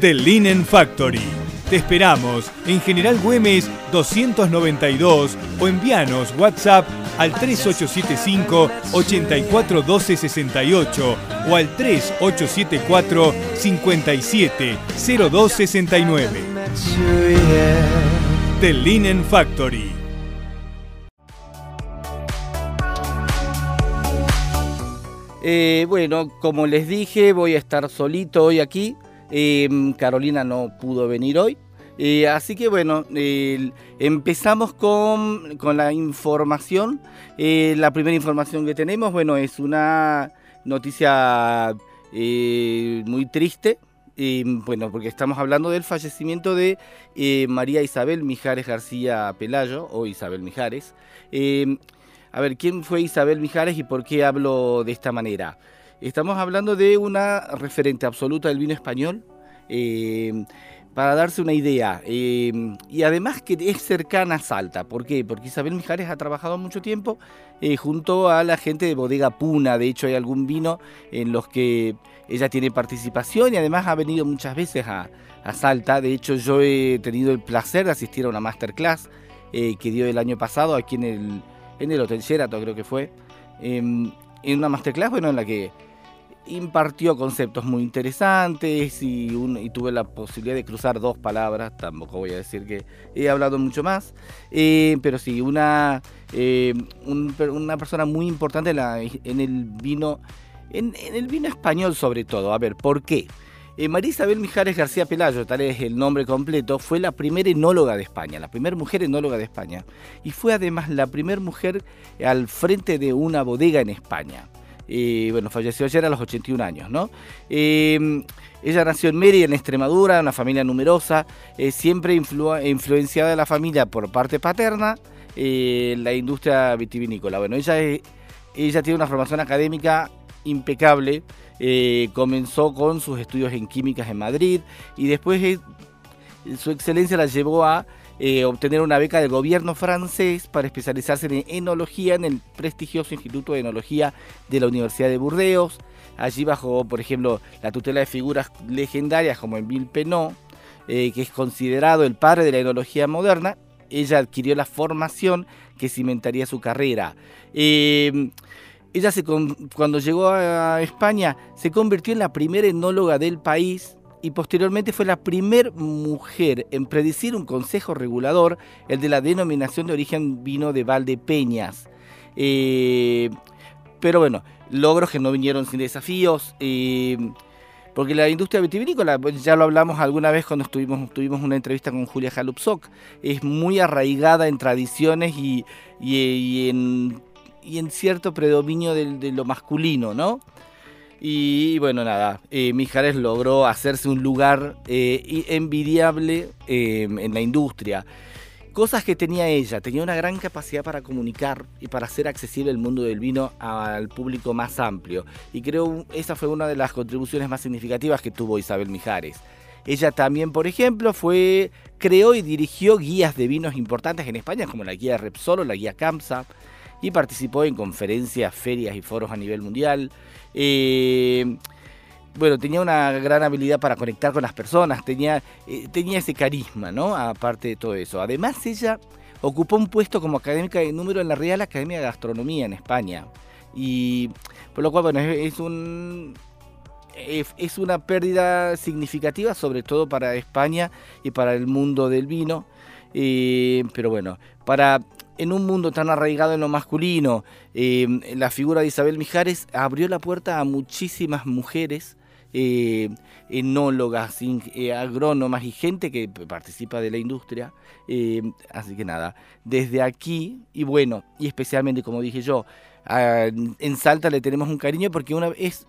The Linen Factory. Te esperamos en General Güemes 292 o envíanos WhatsApp al 3875 841268 o al 3874 570269. Sure, yeah. The Linen Factory. Eh, bueno, como les dije, voy a estar solito hoy aquí. Eh, Carolina no pudo venir hoy. Eh, así que bueno, empezamos con, con la información. Eh, la primera información que tenemos, bueno, es una noticia eh, muy triste. Eh, bueno, porque estamos hablando del fallecimiento de María Isabel Mijares García Pelayo, o Isabel Mijares. Eh, a ver, ¿quién fue Isabel Mijares y por qué hablo de esta manera? Estamos hablando de una referente absoluta del vino español, eh, para darse una idea. eh, y además que es cercana a Salta. ¿Por qué? Porque Isabel Mijares ha trabajado mucho tiempo eh, junto a la gente de Bodega Puna. De hecho, hay algún vino en los que ella tiene participación y además ha venido muchas veces a, Salta. De hecho, yo he tenido el placer de asistir a una masterclass que dio el año pasado aquí en el, en el Hotel Sheraton, creo que fue. en una masterclass, bueno, en la que impartió conceptos muy interesantes y, un- y tuve la posibilidad de cruzar dos palabras, tampoco voy a decir que he hablado mucho más, eh, pero sí, una, eh, un una persona muy importante en, la- en el vino, en, en el vino español sobre todo. A ver, ¿por qué? Eh, María Isabel Mijares García Pelayo, tal es el nombre completo, fue la primera enóloga de España, la primera mujer enóloga de España, y fue además la primera mujer al frente de una bodega en España. Eh, bueno, falleció ayer a los 81 años, ¿no? Eh, ella nació en Mérida, en Extremadura, una familia numerosa, eh, siempre influ- influenciada de la familia por parte paterna, eh, la industria vitivinícola. Bueno, ella, ella tiene una formación académica impecable, eh, comenzó con sus estudios en químicas en Madrid y después su excelencia la llevó a eh, obtener una beca del gobierno francés para especializarse en enología en el prestigioso Instituto de Enología de la Universidad de Burdeos. Allí bajo, por ejemplo, la tutela de figuras legendarias como Emile Penot, eh, que es considerado el padre de la enología moderna. Ella adquirió la formación que cimentaría su carrera. Eh, ella se cuando llegó a España se convirtió en la primera enóloga del país y posteriormente fue la primera mujer en predecir un consejo regulador, el de la denominación de origen vino de Valdepeñas. Eh, pero bueno, logros que no vinieron sin desafíos. eh, porque la industria vitivinícola, pues, ya lo hablamos alguna vez cuando estuvimos, tuvimos una entrevista con Julia Jalupsok, es muy arraigada en tradiciones y, y- en, y en cierto predominio de, lo masculino, ¿no? Y bueno, nada, eh, Mijares logró hacerse un lugar eh, envidiable eh, en la industria. Cosas que tenía ella, tenía una gran capacidad para comunicar y para hacer accesible el mundo del vino al público más amplio. Y creo esa fue una de las contribuciones más significativas que tuvo Isabel Mijares. Ella también, por ejemplo, fue creó y dirigió guías de vinos importantes en España, como la guía Repsol la guía Camsa, y participó en conferencias, ferias y foros a nivel mundial. Eh, bueno, tenía una gran habilidad para conectar con las personas, tenía, eh, tenía ese carisma, ¿no? Aparte de todo eso. Además, ella ocupó un puesto como académica de número en la Real Academia de Gastronomía en España. Y por lo cual, bueno, es, un es, es una pérdida significativa, sobre todo para España y para el mundo del vino. Eh, pero bueno, para en un mundo tan arraigado en lo masculino, eh, la figura de Isabel Mijares abrió la puerta a muchísimas mujeres eh, enólogas, eh, agrónomas y gente que participa de la industria. Eh, así que nada, desde aquí, y bueno, y especialmente como dije yo, en Salta le tenemos un cariño porque una es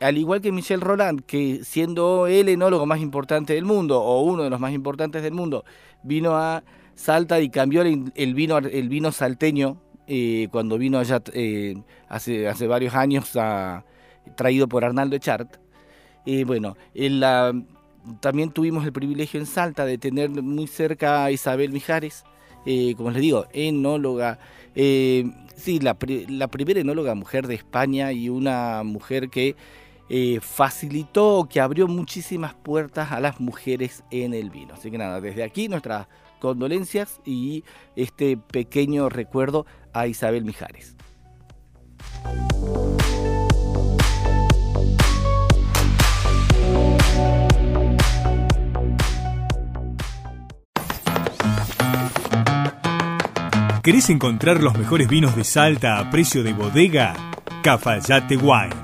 al igual que Michel Roland, que siendo el enólogo más importante del mundo, o uno de los más importantes del mundo, vino a Salta y cambió el, vino, el vino salteño eh, cuando vino allá eh, hace, varios años, traído por Arnaldo Echart. Eh, bueno, también tuvimos el privilegio en Salta de tener muy cerca a Isabel Mijares, eh, como les digo, enóloga. sí, la, la primera enóloga mujer de España y una mujer que eh, facilitó, que abrió muchísimas puertas a las mujeres en el vino. Así que nada, desde aquí nuestras condolencias y este pequeño recuerdo a Isabel Mijares. ¿Querés encontrar los mejores vinos de Salta a precio de bodega? Cafayate Wines.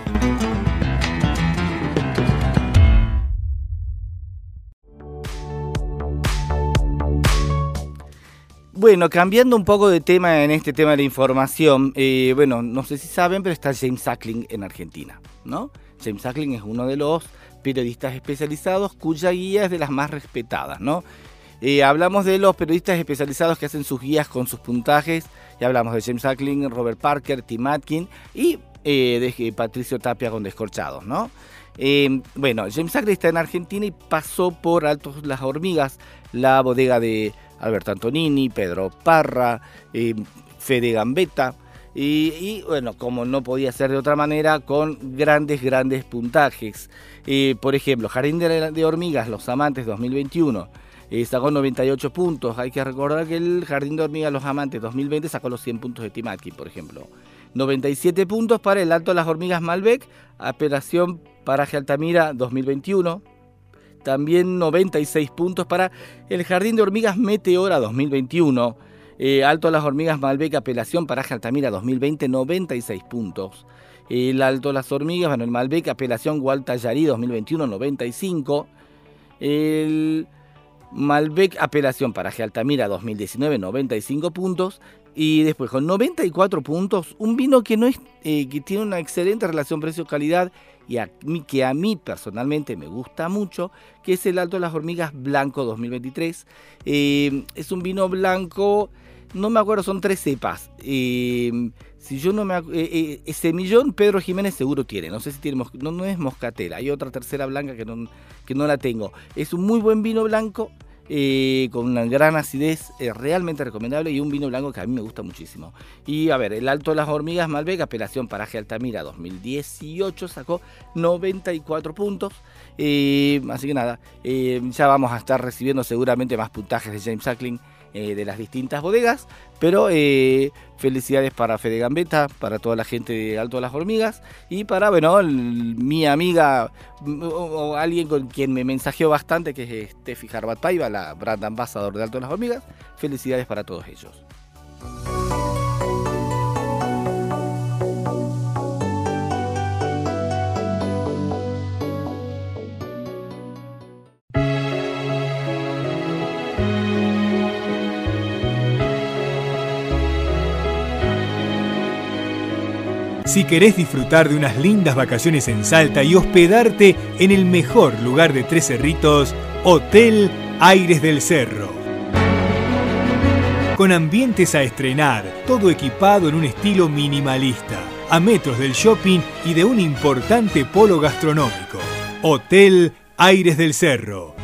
Bueno, cambiando un poco de tema en este tema de la información, eh, bueno, no sé si saben, pero está James Sackling en Argentina, ¿no? James Sackling es uno de los periodistas especializados cuya guía es de las más respetadas, ¿no? Eh, hablamos de los periodistas especializados que hacen sus guías con sus puntajes, ya hablamos de James Sackling, Robert Parker, Tim Atkin y eh, de Patricio Tapia con Descorchados, ¿no? Bueno, James Sackling está en Argentina y pasó por Altos Las Hormigas, la bodega de Alberto Antonini, Pedro Parra, eh, Fede Gambetta. Y, bueno, como no podía ser de otra manera, con grandes, grandes puntajes. Eh, por ejemplo, Jardín de, Hormigas, Los Amantes 2021, eh, sacó 98 puntos. Hay que recordar que el Jardín de Hormigas, Los Amantes 2020 sacó los 100 puntos de Tim Atkin, por ejemplo. 97 puntos para el Alto de las Hormigas Malbec, apelación Paraje Altamira 2021. También 96 puntos para el Jardín de Hormigas Meteora 2021. Eh, Alto de las Hormigas Malbec, apelación Paraje Altamira 2020, 96 puntos. El Alto de las Hormigas, bueno, el Malbec, apelación Gualtallarí 2021, 95. El Malbec, apelación Paraje Altamira 2019, 95 puntos. Y después con 94 puntos, un vino que, no es, eh, que tiene una excelente relación precio-calidad y que a mí personalmente me gusta mucho, que es el Alto de las Hormigas Blanco 2023. Eh, es un vino blanco, no me acuerdo, son tres cepas. Eh, si yo no me eh, eh, Semillón, Pedro Jiménez seguro tiene, no sé si tiene, no, no es moscatera, hay otra tercera blanca que no, que no la tengo. Es un muy buen vino blanco. Eh, con una gran acidez, eh, realmente recomendable y un vino blanco que a mí me gusta muchísimo. Y a ver, el Alto de las Hormigas Malbec, apelación Paraje Altamira 2018, sacó 94 puntos. Eh, así que nada, eh, ya vamos a estar recibiendo seguramente más puntajes de James eh, de las distintas bodegas. Pero eh, felicidades para Fede Gambetta, para toda la gente de Alto de las Hormigas y para, bueno, mi amiga o, alguien con quien me mensajeó bastante, que es Steffi Harbat Paiva, la brand ambassador de Alto de las Hormigas. Felicidades para todos ellos. Si querés disfrutar de unas lindas vacaciones en Salta y hospedarte en el mejor lugar de Tres Cerritos, Hotel Aires del Cerro. Con ambientes a estrenar, todo equipado en un estilo minimalista. a metros del shopping y de un importante polo gastronómico. Hotel Aires del Cerro.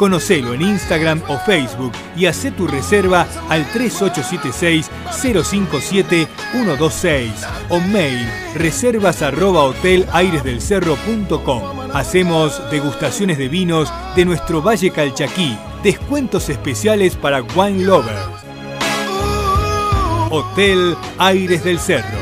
Conocelo en Instagram o Facebook y haz tu reserva al 3876-057-126 o mail reservas arroba hotelairesdelcerro.com. Hacemos degustaciones de vinos de nuestro Valle Calchaquí, descuentos especiales para wine lovers. Hotel Aires del Cerro.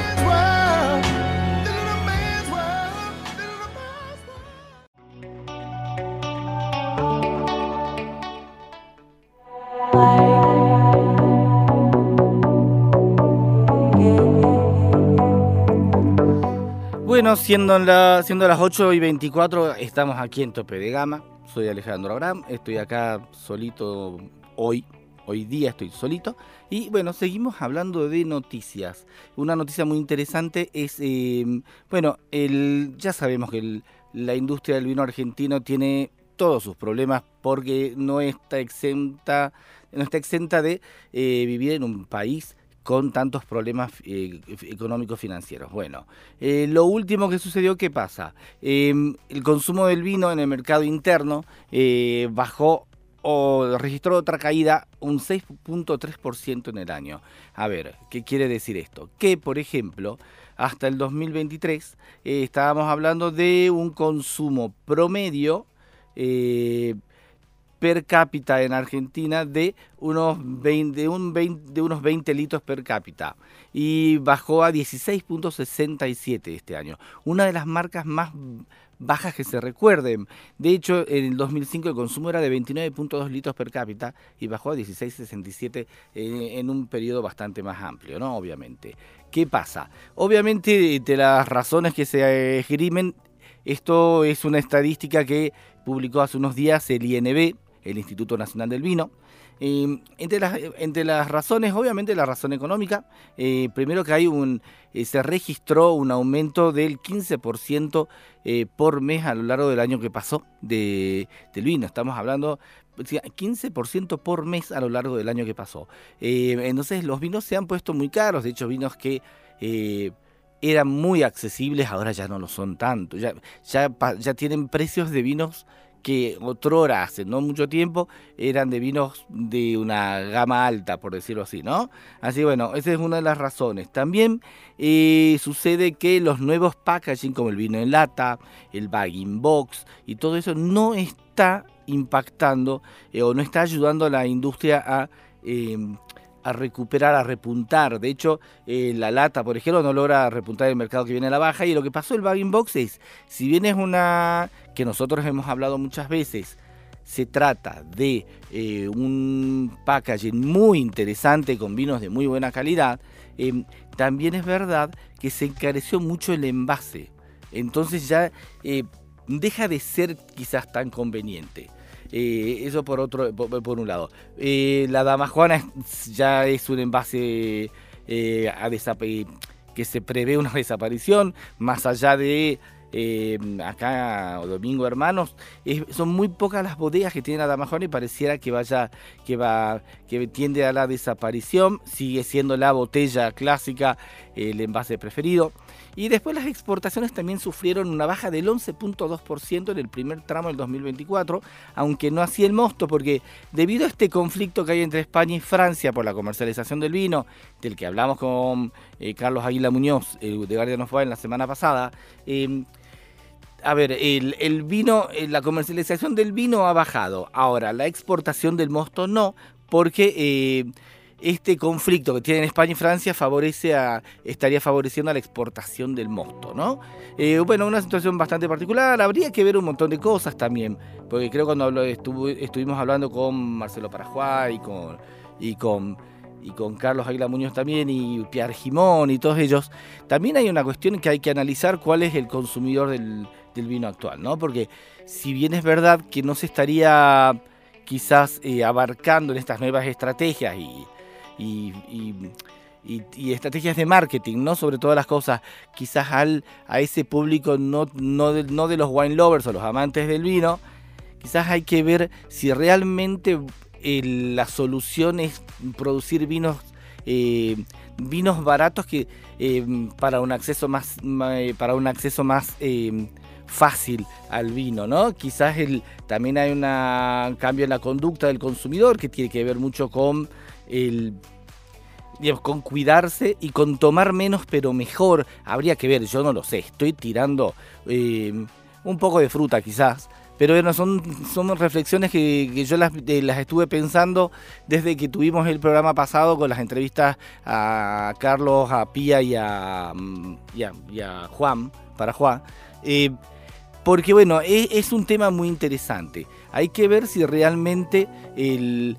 Bueno, siendo, la, siendo las 8 y 24, estamos aquí en Tope de Gama. Soy Alejandro Abraham, estoy acá solito hoy, hoy día estoy solito. Y bueno, seguimos hablando de noticias. Una noticia muy interesante es, em, bueno, el, ya sabemos que la industria del vino argentino tiene todos sus problemas porque no está exenta, no está exenta de eh, vivir en un país con tantos problemas eh, económicos financieros. Bueno, eh, lo último que sucedió, ¿qué pasa? Em, el consumo del vino en el mercado interno eh, bajó o registró otra caída un 6.3% en el año. A ver, ¿qué quiere decir esto? Que, por ejemplo, hasta el 2023 estábamos hablando de un consumo promedio per cápita en Argentina de unos 20, de un 20, de unos 20 litros per cápita y bajó a 16.67 este año. Una de las marcas más bajas que se recuerden. De hecho, en el 2005 el consumo era de 29.2 litros per cápita y bajó a 16.67 en, en un periodo bastante más amplio, ¿no? Obviamente. ¿Qué pasa? Obviamente, de las razones que se esgrimen, esto es una estadística que publicó hace unos días el INB, el Instituto Nacional del Vino. Eh, entre, las, entre las razones, obviamente la razón económica, eh, primero que hay un, eh, se registró un aumento del 15% por mes a lo largo del año que pasó de, del vino. Estamos hablando 15% por mes a lo largo del año que pasó. entonces los vinos se han puesto muy caros, de hecho vinos que eran muy accesibles, ahora ya no lo son tanto, ya, ya tienen precios de vinos que otrora, hace no mucho tiempo, eran de vinos de una gama alta, por decirlo así, ¿no? Así bueno, esa es una de las razones. También eh, sucede que los nuevos packaging, como el vino en lata, el bagging box y todo eso, no está impactando eh, o no está ayudando a la industria a em, a recuperar, a repuntar. De hecho, eh, la lata, por ejemplo, no logra repuntar el mercado que viene a la baja. Y lo que pasó el bagging box es, si bien es una que nosotros hemos hablado muchas veces, se trata de eh, un packaging muy interesante con vinos de muy buena calidad, em, también es verdad que se encareció mucho el envase. Entonces ya eh, deja de ser quizás tan conveniente. Eh, eso por otro, por, un lado. Eh, la dama Juana ya es un envase eh, a que se prevé una desaparición, más allá de acá Domingo Hermanos, son muy pocas las bodegas que tiene la Dama Juana y pareciera que vaya, que va, que tiende a la desaparición. Sigue siendo la botella clásica el envase preferido. Y después las exportaciones también sufrieron una baja del 11.2% en el primer tramo del 2024, aunque no así el mosto, porque debido a este conflicto que hay entre España y Francia por la comercialización del vino, del que hablamos con eh, Carlos Aguila Muñoz de Guardian of en la semana pasada, em, a ver, el, vino, eh, la comercialización del vino ha bajado. Ahora, la exportación del mosto no, porque eh, este conflicto que tienen España y Francia favorece a, estaría favoreciendo a la exportación del mosto, ¿no? Eh, bueno, una situación bastante particular, habría que ver un montón de cosas también, porque creo cuando estuvimos hablando con Marcelo Paraguay y con, y con, y con Carlos Aguila Muñoz también y Pierre Gimón y todos ellos, también hay una cuestión que hay que analizar cuál es el consumidor del, vino actual, ¿no? Porque si bien es verdad que no se estaría quizás eh, abarcando en estas nuevas estrategias y estrategias de marketing, ¿no? Sobre todas las cosas, quizás al, a ese público no, no, de, no de los wine lovers o los amantes del vino, quizás hay que ver si realmente eh, la solución es producir vinos eh, vinos baratos que para un acceso más, para un acceso más fácil al vino, ¿no? Quizás el, también hay un cambio en la conducta del consumidor que tiene que ver mucho con el con cuidarse y con tomar menos pero mejor. Habría que ver, yo no lo sé, estoy tirando eh, un poco de fruta quizás. Pero bueno, son, son reflexiones que, yo las, las, estuve pensando desde que tuvimos el programa pasado con las entrevistas a Carlos, a Pía y a, mm, a, Juan, para Juan. Eh, porque bueno, es, un tema muy interesante. Hay que ver si realmente el,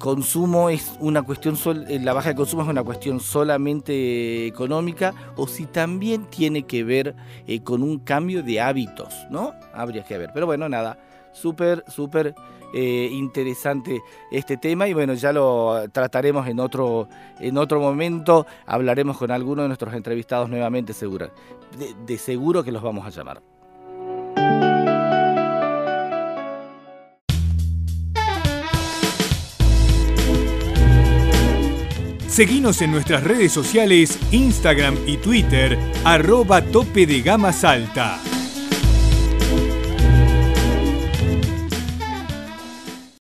consumo es una cuestión, eh, la baja de consumo es una cuestión solamente económica o si también tiene que ver eh, con un cambio de hábitos, ¿no? Habría que ver. Pero bueno, nada, súper, súper eh, interesante este tema y bueno, ya lo trataremos en otro, en otro momento. Hablaremos con alguno de nuestros entrevistados nuevamente, seguro. de seguro que los vamos a llamar. Seguimos en nuestras redes sociales, Instagram y Twitter, arroba tope de gama salta.